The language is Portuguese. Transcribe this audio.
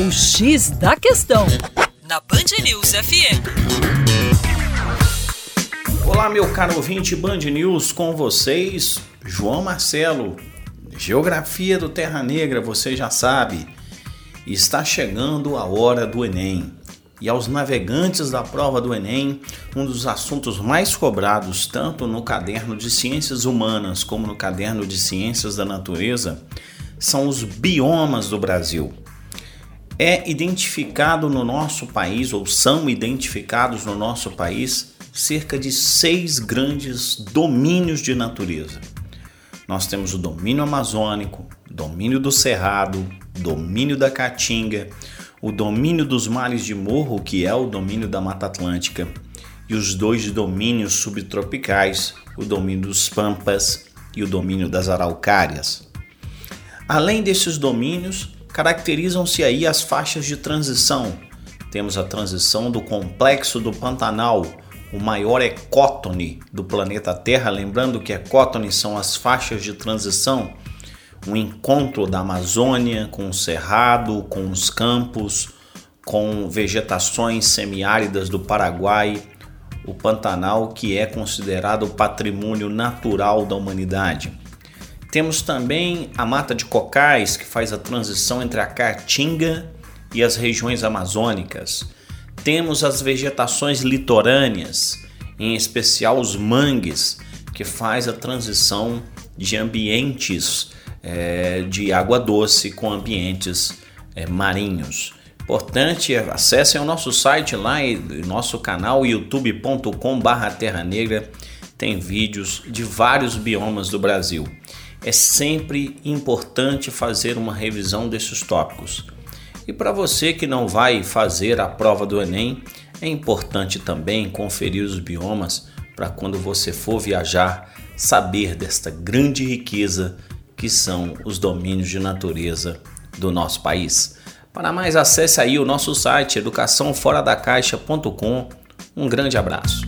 O X da Questão, na Band News FM. Olá, meu caro ouvinte Band News, com vocês, João Marcelo. Geografia do Terra Negra, você já sabe. Está chegando a hora do Enem. E aos navegantes da prova do Enem, um dos assuntos mais cobrados, tanto no caderno de Ciências Humanas como no caderno de Ciências da Natureza, são os biomas do Brasil. É identificado no nosso país, ou são identificados no nosso país, cerca de seis grandes domínios de natureza. Nós temos o domínio amazônico, domínio do Cerrado, domínio da Caatinga, o domínio dos mares de morro, que é o domínio da Mata Atlântica, e os dois domínios subtropicais, o domínio dos Pampas e o domínio das Araucárias. Além desses domínios, caracterizam-se aí as faixas de transição. Temos a transição do complexo do Pantanal, o maior ecótone do planeta Terra, lembrando que ecótone são as faixas de transição um encontro da Amazônia com o Cerrado, com os campos, com vegetações semiáridas do Paraguai, o Pantanal, que é considerado patrimônio natural da humanidade. Temos também a mata de cocais, que faz a transição entre a Caatinga e as regiões amazônicas. Temos as vegetações litorâneas, em especial os mangues, que faz a transição de ambientes é, de água doce com ambientes é, marinhos. Importante, acessem o nosso site lá e nosso canal youtube.com/barra Terra Negra. Tem vídeos de vários biomas do Brasil. É sempre importante fazer uma revisão desses tópicos. E para você que não vai fazer a prova do Enem, é importante também conferir os biomas para quando você for viajar saber desta grande riqueza que são os domínios de natureza do nosso país. Para mais, acesse aí o nosso site educaçãoforadacaixa.com. Um grande abraço.